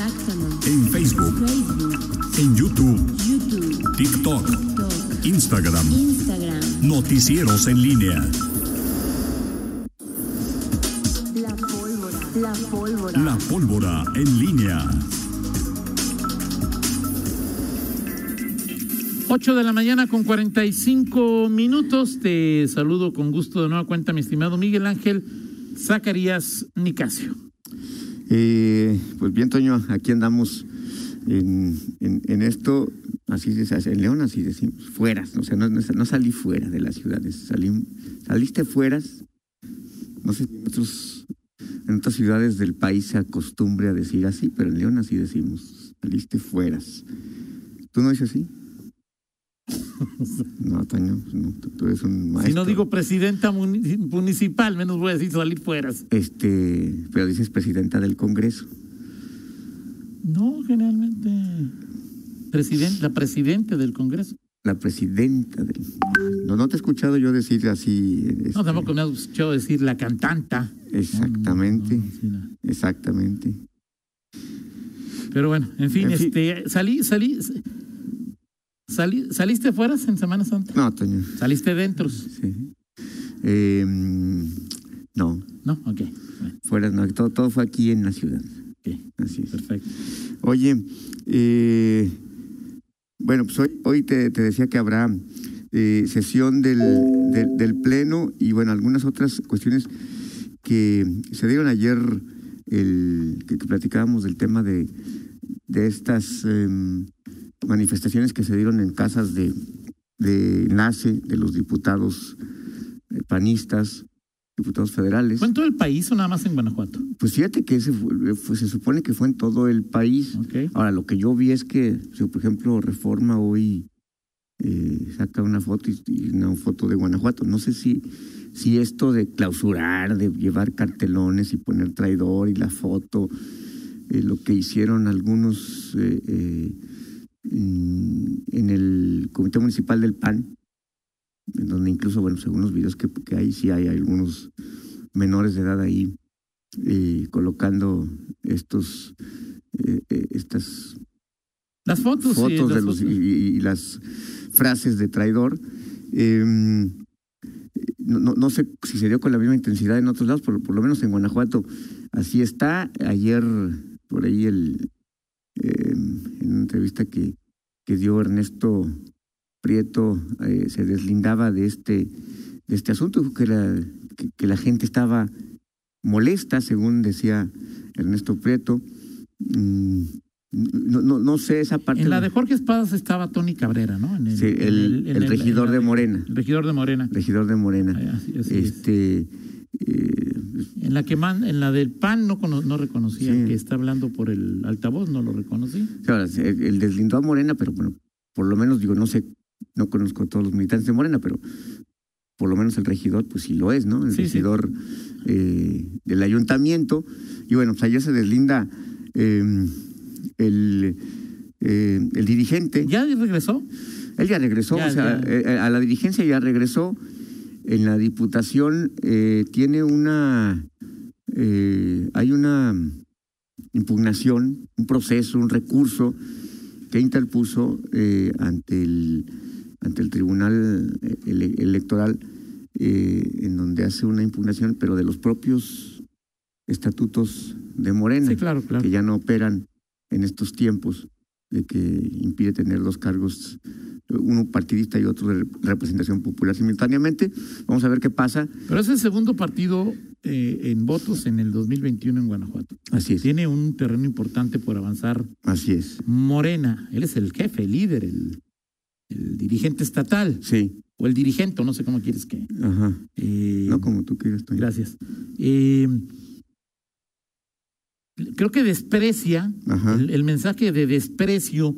Contáctanos. En Facebook, Facebook, en YouTube, YouTube, TikTok, TikTok, Instagram. Instagram. Noticieros en línea. La pólvora. La pólvora. La pólvora en línea. 8 de la mañana con 45 minutos. Te saludo con gusto de nueva cuenta, mi estimado Miguel Ángel Zacarías Nicasio. Eh, pues bien, Toño, aquí andamos en, en, esto, así se en León así decimos, fueras, o sea, no, no, salí fuera de las ciudades, salí, saliste fueras, no sé si en, en otras ciudades del país se acostumbre a decir así, pero en León así decimos, saliste fueras. ¿Tú no dices así? No, Toño, no, tú, eres un maestro. Si no digo presidenta muni- municipal, menos voy a decir salir fueras. Este, pero dices presidenta del Congreso. No, generalmente. Presidente, la presidente del Congreso. La presidenta del... No, no te he escuchado yo decir así. No, este, tampoco me has escuchado decir la cantanta. Exactamente, No, no, no, sí, no. exactamente. Pero bueno, en fin, En fin. este, salí, salí, salí, saliste fueras en Semana Santa. No, Toño, Saliste dentro. sí. Eh, no, No, ok. Fuera, no, todo, todo fue aquí en la ciudad. ok, Así es. perfecto. Oye, eh, bueno, pues hoy, hoy te, te decía que habrá eh, sesión del, del, del Pleno y bueno, algunas otras cuestiones que se dieron ayer, el, que, que platicábamos del tema de, de estas em, manifestaciones que se dieron en casas de, de enlace de los diputados eh, panistas, diputados federales. ¿Fue en todo el país o nada más en Guanajuato? Pues fíjate que ese fue- fue- se supone que fue en todo el país. Ahora, lo que yo vi es que, si, por ejemplo, Reforma hoy eh, saca una foto y, y una foto de Guanajuato. No sé si, si esto de clausurar, de llevar cartelones y poner traidor y la foto, eh, lo que hicieron algunos eh, eh, en, en el Comité Municipal del PAN, en donde incluso, bueno, según los videos que, que hay, sí hay algunos menores de edad ahí eh, colocando estos eh, eh, estas Las fotos. sí, fotos las de los y, fotos. y- y las frases de traidor. Eh, no, no, no sé si se dio con la misma intensidad en otros lados, por, por lo menos en Guanajuato así está. Ayer por ahí el eh, en una entrevista que, que dio Ernesto Prieto eh, se deslindaba de este de este asunto, que la, que, que la gente estaba molesta, según decía Ernesto Prieto. Mm, no, no, no sé esa parte. En la de Jorge Espadas estaba Tony Cabrera, ¿no? En Sí, en el- en el regidor de Morena. El regidor de Morena. regidor de Morena. Ay, así- así es. este eh, En la que man- en la del PAN no, cono- no reconocía Sí. que está hablando por el altavoz, no lo reconocí. ahora, el, deslindó a Morena, pero bueno, por lo menos digo, no sé, no conozco a todos los militantes de Morena, pero por lo menos el regidor, pues sí lo es, ¿no? El Sí, sí. regidor eh, del ayuntamiento. Y bueno, pues allá se deslinda eh, el, eh, el dirigente. ¿Ya regresó? Él ya regresó, Ya, o sea, ya. eh, a la dirigencia ya regresó. En la diputación eh, tiene una, eh, hay una impugnación, un proceso, un recurso que interpuso eh, ante el ante el tribunal eh, ele- electoral eh, en donde hace una impugnación, pero de los propios estatutos de Morena Sí, claro, claro. que ya no operan en estos tiempos de que impide tener dos cargos, uno partidista y otro de representación popular simultáneamente. Vamos a ver qué pasa. Pero es el segundo partido eh, en votos en el 2021 en Guanajuato. Así es. Tiene un terreno importante por avanzar. Así es. Morena, él es el jefe, el líder, el, el dirigente estatal, Sí. o el dirigente, no sé cómo quieres que. Ajá. eh, No como tú quieras, Toño. Gracias. Eh, creo que desprecia el, el mensaje de desprecio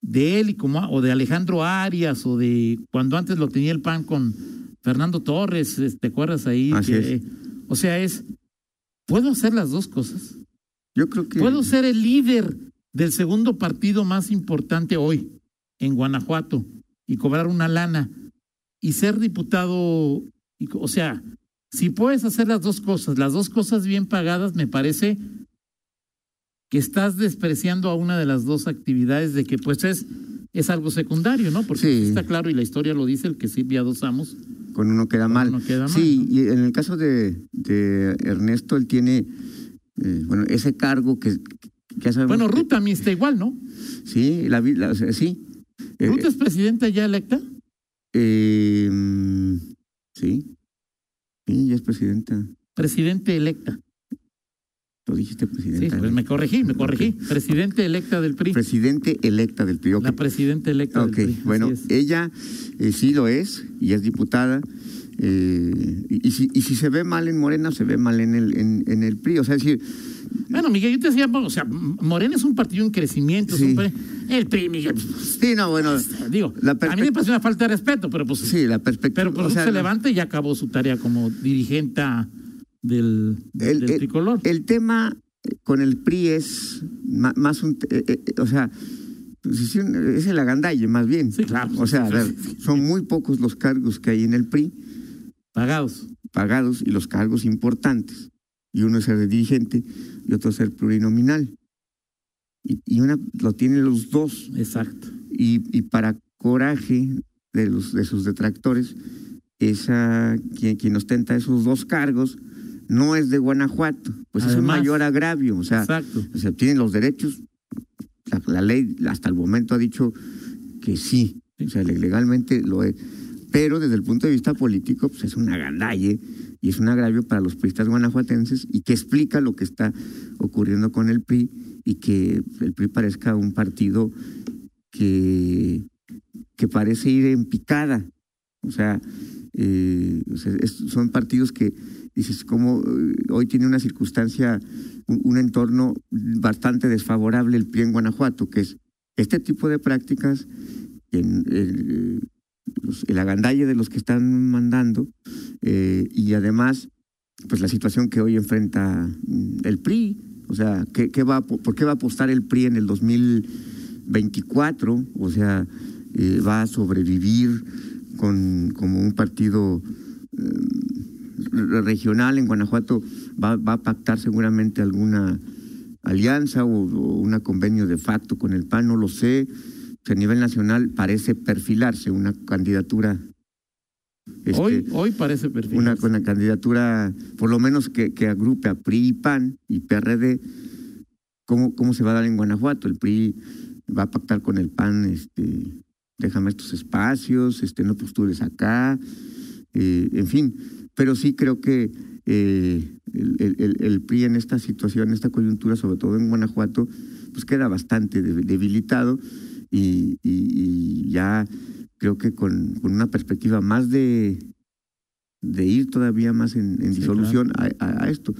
de él y como o de Alejandro Arias o de cuando antes lo tenía el PAN con Fernando Torres, ¿te acuerdas ahí? Así Que, es. O sea, es ¿puedo hacer las dos cosas? Yo creo que. ¿Puedo ser el líder del segundo partido más importante hoy en Guanajuato y cobrar una lana y ser diputado? y o sea, si puedes hacer las dos cosas, las dos cosas bien pagadas, me parece que estás despreciando a una de las dos actividades de que pues es, es algo secundario, ¿no? Porque Sí. está claro y la historia lo dice, el que sirve a dos amos. Con uno queda mal. uno queda mal, sí, ¿no? y en el caso de, de Ernesto, él tiene, eh, bueno, ese cargo que, que ya sabemos Bueno, Ruth también está igual, ¿no? Sí, la, la- sí. Eh, Ruth es presidenta ya electa. eh, mm, sí. Sí, ya es presidenta. Presidente electa. Lo dijiste Sí, presidenta. pues me corregí, me corregí. Ok. Presidente electa del PRI. Presidente electa del PRI. ok. La presidenta electa Ok, del PRI. así bueno, ella eh, sí lo es y es diputada. eh, y, y si, y si se ve mal en Morena, se ve mal en el, en, en el PRI. O sea, es decir, Bueno, Miguel, yo te decía, o sea, Morena es un partido en crecimiento. es Sí. el PRI, Miguel, sí, no, bueno, digo, La a mí me parece una falta de respeto, pero pues, sí, la perspectiva. pero pues o sea, se no. levanta y ya acabó su tarea como dirigente del, El- del el- tricolor. El tema con el PRI es más un, eh, eh, o sea, pues, es el agandalle más bien. Sí, claro. O sea, ver, son muy pocos los cargos que hay en el PRI Pagados. pagados y los cargos importantes. Y uno es ser dirigente y otro es ser plurinominal. Y, y una lo tienen los dos. Exacto. Y, y para coraje de, los, de sus detractores, esa, quien, quien ostenta esos dos cargos no es de Guanajuato. Pues es un mayor agravio. O sea, o los derechos. La, la ley hasta el momento ha dicho que sí. O sea, le- legalmente lo es. Pero desde el punto de vista político, pues es una gandalle y es un agravio para los priistas guanajuatenses y que explica lo que está ocurriendo con el PRI y que el PRI parezca un partido que, que parece ir en picada. O sea, eh, o sea, es- son partidos que dices, como eh, hoy tiene una circunstancia, un, entorno bastante desfavorable el PRI en Guanajuato, que es este tipo de prácticas, el, agandalle de los que están mandando, eh, y además, pues la situación que hoy enfrenta mm, el PRI, o sea, ¿qué, va, ¿por qué va a apostar el PRI en el 2024? O sea, eh, va a sobrevivir con, como un partido eh, regional en Guanajuato, va, va a pactar seguramente alguna alianza o, o una convenio de facto con el PAN, no lo sé. A nivel nacional parece perfilarse una candidatura. este, hoy, hoy parece perfecto. una, con la candidatura, por lo menos que, que agrupe a PRI y PAN y PRD, ¿cómo, ¿cómo se va a dar en Guanajuato? El PRI va a pactar con el PAN, este, déjame estos espacios, este, no postules acá, eh, en fin, pero sí creo que eh, el, el- el- el PRI en esta situación, en esta coyuntura, sobre todo en Guanajuato, pues queda bastante de- debilitado y, y- y ya creo que con, con una perspectiva más de, de ir todavía más en, en Sí, disolución a, a- a esto.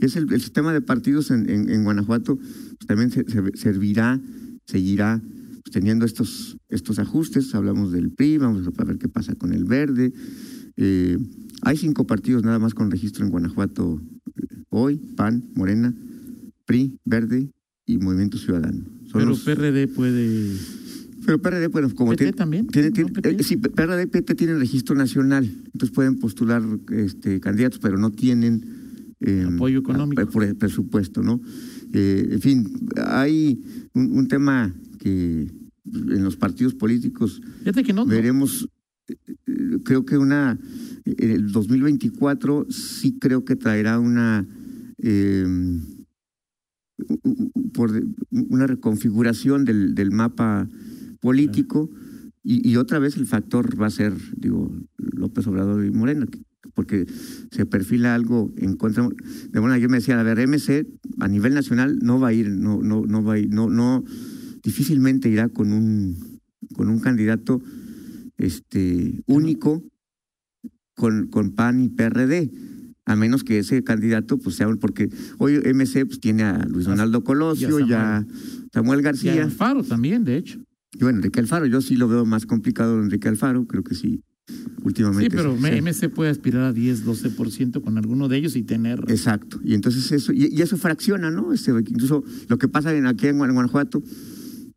Es el, el sistema de partidos en, en- en Guanajuato, pues también se- se- servirá, seguirá pues, teniendo estos, estos ajustes. Hablamos del PRI, vamos a ver qué pasa con el Verde. Eh, hay cinco partidos nada más con registro en Guanajuato hoy, PAN, Morena, PRI, Verde y Movimiento Ciudadano. Son Pero los- PRD puede. pero PRD, bueno, como PT tiene, también. tiene- ¿no? PT? eh, sí, PRD y PT tienen registro nacional, entonces pueden postular este, candidatos, pero no tienen eh, Apoyo económico. a- por el presupuesto, ¿no? Eh, en fin, hay un, un tema que en los partidos políticos Fíjate que no. veremos, eh, eh, creo que una, el 2024 sí creo que traerá una, eh, por una reconfiguración del, del mapa político y, otra vez el factor va a ser, digo, López Obrador y Morena, que- porque se perfila algo en contra de Morena. Yo me decía, a ver, MC a nivel nacional no va a ir, no, no, no va a ir, no, no, difícilmente irá con un, con un candidato este único con, con PAN y PRD, a menos que ese candidato pues sea un- porque hoy MC pues tiene a Luis Donaldo Colosio, y a Samuel Y García, Alfaro también, de hecho. y bueno, Enrique Alfaro, yo sí lo veo más complicado de Enrique Alfaro, creo que sí, últimamente. Sí, pero sí. MC puede aspirar a 10, 12% con alguno de ellos y tener. Exacto, y entonces eso, y, y eso fracciona, ¿no? Este, incluso lo que pasa en, aquí en Guan- Guanajuato,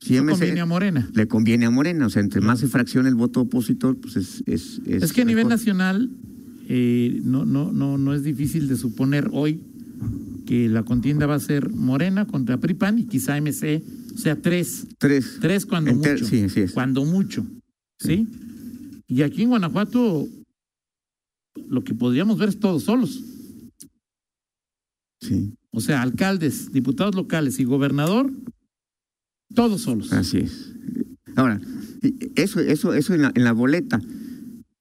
si MC conviene a Morena. le conviene a Morena, o sea, entre más se fracciona el voto opositor, pues es... Es, Es que a nivel nacional eh, no, no, no, no es difícil de suponer hoy que la contienda va a ser Morena contra PRIPAN y quizá MC, o sea, tres. Tres. Tres cuando Enter- mucho. sí, así es. Cuando mucho. ¿Sí? Y aquí en Guanajuato lo que podríamos ver es todos solos. Sí, O sea, alcaldes, diputados locales y gobernador, todos solos. así es. Ahora, eso, eso, eso en la, en la boleta,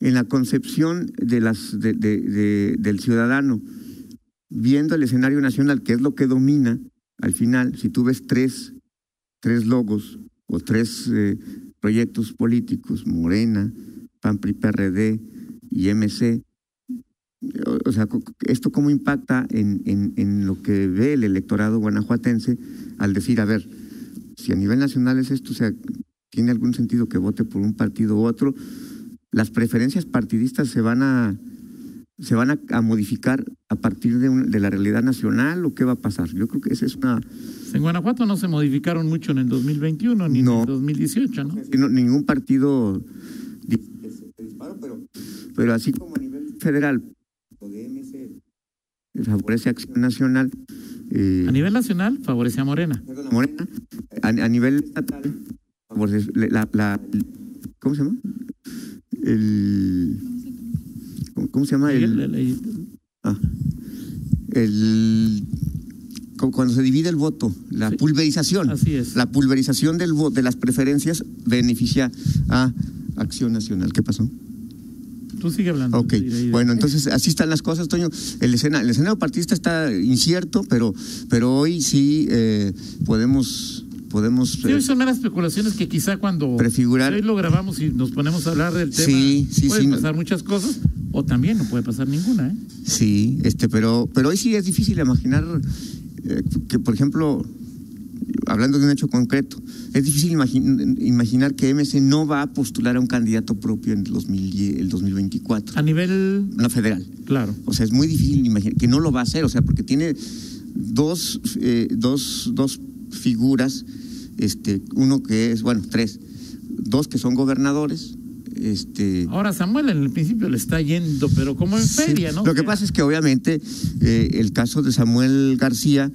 en la concepción de las, de, de- de- del ciudadano, viendo el escenario nacional, que es lo que domina, al final, si tú ves tres, tres logos o tres eh, proyectos políticos, Morena, PAN, PRI, PRD y MC, o, sea, ¿esto cómo impacta en, en, en lo que ve el electorado guanajuatense al decir, a ver, si a nivel nacional es esto, o sea, ¿tiene algún sentido que vote por un partido u otro? Las preferencias partidistas se van a se van a, a modificar a partir de, un- de la realidad nacional o qué va a pasar? Yo creo que esa es una En Guanajuato no se modificaron mucho en el 2021 ni en el 2018, ¿no? Sí, no, ningún partido pero, pero así como a nivel federal, lo de MC favorece Acción Nacional. eh, A nivel nacional favorece a Morena. Morena, a, a nivel estatal, la, la- ¿cómo se llama? El, ¿cómo, se llama? El, ah, el- cu- cuando se divide el voto, la Sí. pulverización. Así es. La pulverización del vo- de las preferencias beneficia a Acción Nacional. ¿Qué pasó? Tú sigue hablando. Ok, bueno, entonces así están las cosas, Toño. El, escena, el escenario partidista está incierto, pero, pero hoy sí eh, podemos, podemos Sí, eh, hoy son meras especulaciones que quizá cuando Prefigurar. hoy lo grabamos y nos ponemos a hablar del tema, Sí, sí, pueden sí. pasar muchas cosas o también no puede pasar ninguna, ¿eh? Sí, este, pero, pero hoy sí es difícil imaginar eh, que, por ejemplo, hablando de un hecho concreto, es difícil imagin- imaginar que MC no va a postular a un candidato propio en el, 2010 el 2024, A nivel, una federal. claro, O sea, es muy difícil imaginar que no lo va a hacer, o sea, porque tiene dos, eh, dos, dos figuras, este, uno que es, bueno, tres, dos que son gobernadores, este, Ahora Samuel en el principio le está yendo, pero como en Sí. feria, ¿no? Lo que pasa es que obviamente eh, el caso de Samuel García,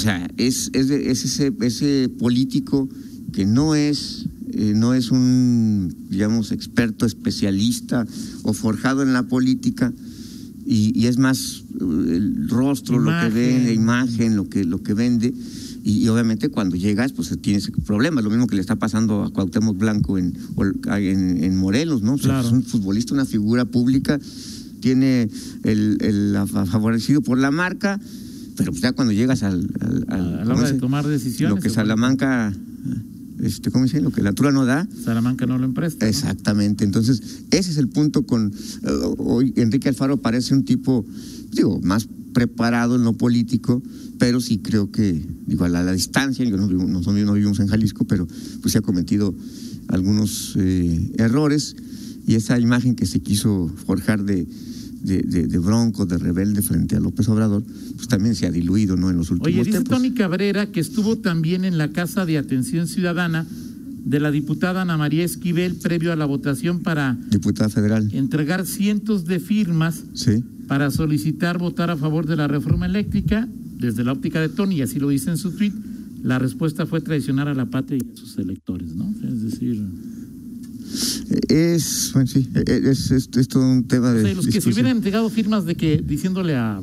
sea, es, es, es ese, ese político que no es, eh, no es un, digamos, experto, especialista o forjado en la política. Y, y es más eh, el rostro, lo que vende, imagen, lo que, lo que vende. Y, y obviamente cuando llegas, pues tienes problemas. Lo mismo que le está pasando a Cuauhtémoc Blanco en, en, en Morelos, ¿no? O sea, Claro. es un futbolista, una figura pública, tiene el, favorecido por la marca, pero pues ya cuando llegas al... al- al- a la ¿cómo hora de tomar decisiones. Lo que Salamanca, este, ¿cómo dice? Lo que la altura no da. Salamanca no lo empresta. ¿no? Exactamente. Entonces, ese es el punto con... eh, hoy Enrique Alfaro parece un tipo, digo, más preparado en lo político, pero sí creo que, digo, a la, a la distancia, yo no, no, somos- no vivimos en Jalisco, pero pues se ha cometido algunos eh, errores y esa imagen que se quiso forjar de, de, de- de bronco, de rebelde frente a López Obrador, pues también se ha diluido, ¿no? En los últimos Oye, dice tiempos. Tony Cabrera que estuvo también en la Casa de Atención Ciudadana de la diputada Ana María Esquivel previo a la votación para Diputada federal. entregar cientos de firmas Sí. para solicitar votar a favor de la reforma eléctrica. Desde la óptica de Tony, y así lo dice en su tweet, la respuesta fue traicionar a la patria y a sus electores, ¿no? Es decir, Es, bueno, sí, es, es, es todo un tema o de. sea, los que se hubieran entregado firmas de que, diciéndole a,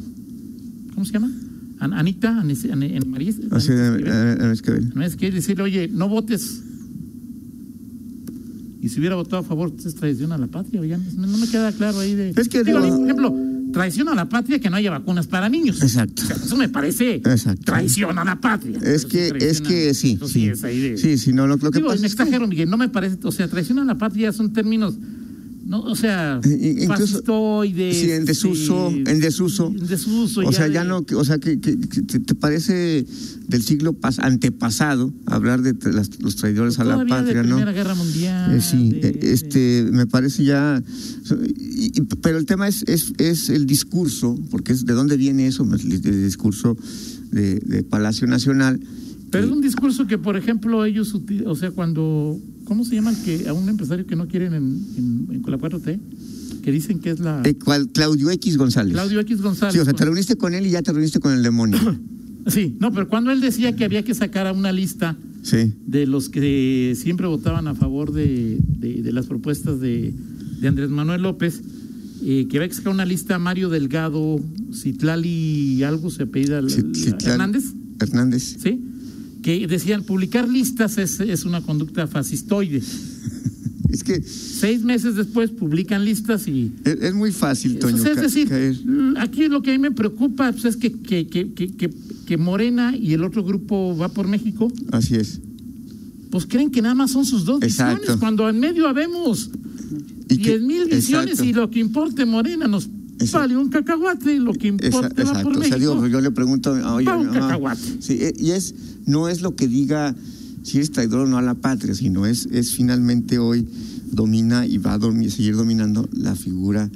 ¿cómo se llama? An- Anita, Ane- Ane- Ane- María, Así, Anita Esquivel. eh, eh, es que- No es que decirle, oye, no votes. Y si hubiera votado a favor, es traición a la patria. ya no, no me queda claro ahí de. Es que Digo, digo- por ejemplo, traición a la patria que no haya vacunas para niños. Exacto. O sea, eso me parece Exacto. traición a la patria. Es que, sí es que sí. Sí, de- sí, sí, no, lo, lo que Digo, pasa me es que- exagero, Miguel, no me parece. O sea, traición a la patria son términos. No, o sea, Eh, incluso- sí, en desuso, este, en desuso. En desuso. O sea, de- ya no, o sea, que, que- que te, parece del siglo pas- antepasado hablar de las- los traidores a la Todavía patria, de ¿no? Primera Guerra Mundial. Eh, sí, de- eh, este, me parece ya. y- y- pero el tema es, es, es el discurso, porque es de dónde viene eso, el, el discurso de, de Palacio Nacional. Pero es que- un discurso que, por ejemplo, ellos, o sea, cuando, ¿cómo se llama el que a un empresario que no quieren en, en, en con la 4T? que dicen que es la Eh, ¿cuál? Claudio X González. Claudio X González. Sí, o sea, te pues. reuniste con él y ya te reuniste con el demonio. Sí, no, pero cuando él decía que había que sacar a una lista Sí. de los que siempre votaban a favor de, de- de las propuestas de, de Andrés Manuel López, eh, que había que sacar una lista Mario Delgado, Citlali, algo se apellida. Hernández, Hernández. ¿sí? Que decían publicar listas es, es una conducta fascistoide. Es que Seis meses después publican listas y es, es muy fácil, Toño. Entonces, es decir, caer. aquí lo que a mí me preocupa pues, es que, que, que, que, que- Morena y el otro grupo va por México, Así es. pues creen que nada más son sus dos Exacto. visiones, cuando en medio habemos Y que- diez mil visiones exacto. y lo que importe Morena nos Exacto. vale un cacahuate y lo que Esa- importe va exacto. por O sea, México. digo, yo le pregunto, oye, un mamá, cacahuate. sí, eh, y es, no es lo que diga si eres traidor o no a la patria, sino es, es finalmente hoy domina y va a dormir, seguir dominando la figura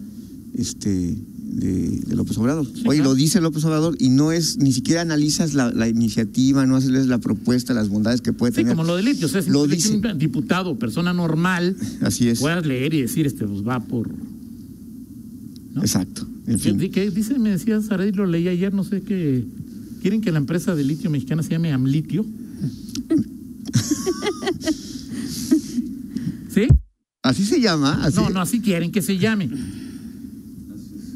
este de, de López Obrador. Sí, Hoy claro. lo dice López Obrador y no es, ni siquiera analizas la, la iniciativa, no haces la propuesta, las bondades que puede Sí, tener. como lo litio, o sea, si Lo dice. un diputado, persona normal, Así es. puedas leer y decir, este, pues va por... ¿no? Exacto. En ¿Qué, fin. qué dice, me decía Saray, lo leí ayer, no sé qué. ¿Quieren que la empresa de litio mexicana se llame Amlitio? ¿Sí? Así se llama. Así, No, no, así quieren que se llame.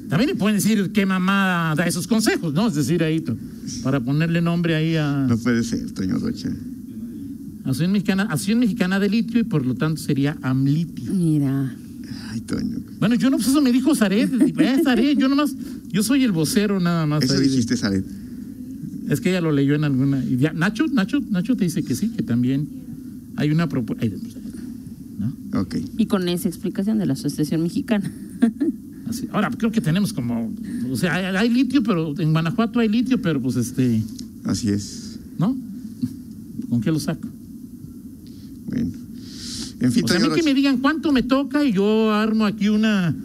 También le pueden decir qué mamá da esos consejos, ¿no? Es decir, ahí, para ponerle nombre ahí a No puede ser, Toño Rocha. Asociación Mexicana, Asociación Mexicana de Litio y por lo tanto sería Amlitio. Mira. Ay, Toño. Bueno, yo no, pues eso me dijo Zaret, eh, Zaret, yo nomás, yo soy el vocero nada más. Eso ahí dijiste, Saret. Es que ella lo leyó en alguna. y ya- Nacho, Nacho, Nacho te dice que sí, que también hay una propuesta. ¿no? Ok. Y con esa explicación de la Asociación Mexicana. Así. Ahora, creo que tenemos como. O sea, hay, hay litio, pero en Guanajuato hay litio, pero pues este. Así es. ¿No? ¿Con qué lo saco? Bueno. En fin, O sea, a mí que me digan cuánto me toca y yo armo aquí una.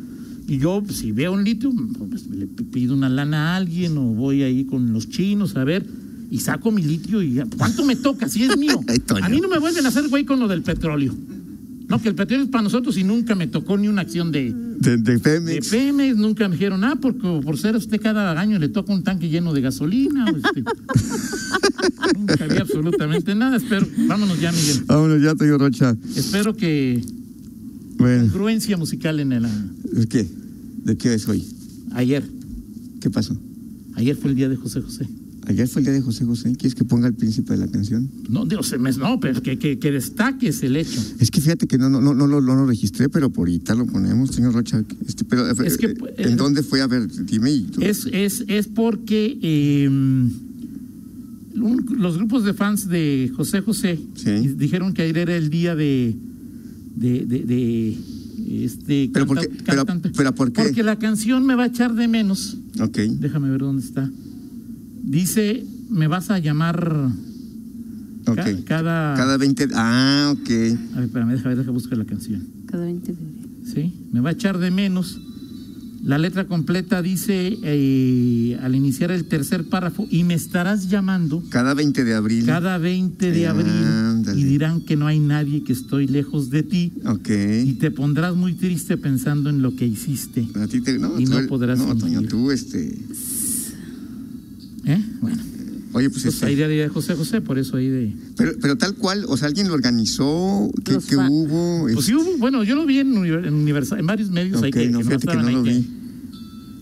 Y yo, si veo un litio, pues le pido una lana a alguien o voy ahí con los chinos a ver y saco mi litio y ¿cuánto me toca? Si es mío. A mí no me vuelven a hacer güey con lo del petróleo. No, que el petróleo es para nosotros y nunca me tocó ni una acción de, De, de de. Pemex, nunca me dijeron, ah, porque por ser usted cada año le toca un tanque lleno de gasolina. o este. nunca había absolutamente nada. Espero, vámonos ya, Miguel. Vámonos ya, Toño Rocha. Espero que Bueno, congruencia musical en el ¿de qué? ¿De qué es hoy? ayer. ¿Qué pasó? Ayer fue el día de José José. Ayer fue el día de José José. ¿Quieres que ponga el príncipe de la canción? No, Dios, no, pero que, que, que destaques el hecho. Es que fíjate que no, no, no, no, lo- no lo registré, pero por ahorita lo ponemos, señor Rocha. Este, pero, eh, Es que, eh, ¿En eh, dónde fue? A ver, dime. Y tú- Es, es, es porque eh, un- los grupos de fans de José José Sí. dijeron que ayer era el día de de, de, de, este ¿Pero por qué? Cantante. pero ¿por qué? Porque la canción me va a echar de menos. Ok. Déjame ver dónde está. Dice, me vas a llamar Ok. ca- cada, Cada 20. Ah, ok. A ver, espérame, déjame, déjame buscar la canción. Cada 20 de. ¿sí? Me va a echar de menos. La letra completa dice eh, al iniciar el tercer párrafo, y me estarás llamando Cada 20 de abril. cada 20 de abril Ándale. y dirán que no hay nadie, que estoy lejos de ti Ok. y te pondrás muy triste pensando en lo que hiciste. A ti te, no, Y tú no podrás No. Toño, tú, este. Oye, pues, pues este, ahí de José José, por eso ahí de... pero, pero tal cual, o sea, alguien lo organizó, que, que fa- hubo. Pues sí hubo, bueno, yo lo vi en, univer- en, Universal- en varios medios ahí Ok, que, no, que fíjate que no ahí lo vi. que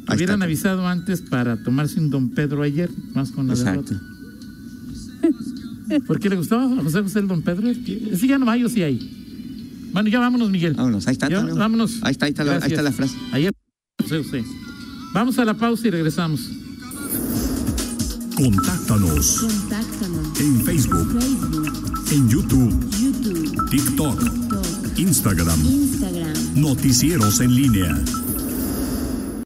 Ahí hubieran está. avisado antes para tomarse un Don Pedro ayer, más con la Exacto. derrota. ¿Por qué le gustaba a José José el Don Pedro? Ese ya no hay o sí hay. Bueno, ya vámonos, Miguel. Vámonos, ahí está. Ya, vámonos. Ahí está, ahí está, la, ahí Gracias. está la frase. Ayer José José. Vamos a la pausa y regresamos. Contáctanos Contáctanos. en Facebook, Facebook, en YouTube, YouTube, TikTok, TikTok, Instagram. Instagram. Noticieros en línea.